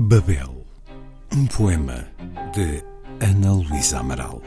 Babel, um poema de Ana Luísa Amaral.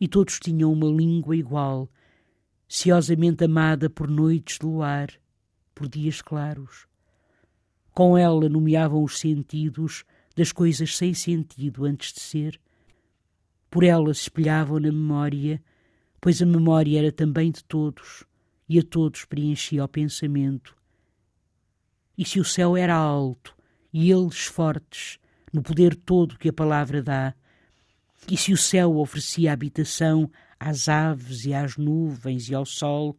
E todos tinham uma língua igual, ciosamente amada por noites de luar, por dias claros. Com ela nomeavam os sentidos das coisas sem sentido antes de ser. Por ela se espelhavam na memória, pois a memória era também de todos, e a todos preenchia o pensamento. E se o céu era alto, e eles fortes, no poder todo que a palavra dá, e se o céu oferecia habitação às aves e às nuvens e ao sol,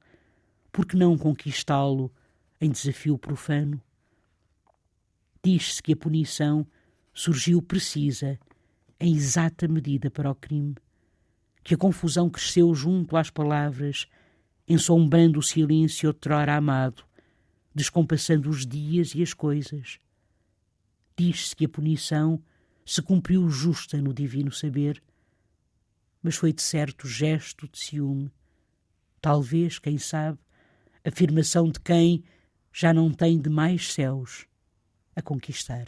por que não conquistá-lo em desafio profano? Diz-se que a punição surgiu precisa, em exata medida para o crime, que a confusão cresceu junto às palavras, ensombrando o silêncio outrora amado, descompassando os dias e as coisas. Diz-se que a punição se cumpriu justa no divino saber, mas foi de certo gesto de ciúme, talvez, quem sabe, afirmação de quem já não tem demais céus a conquistar.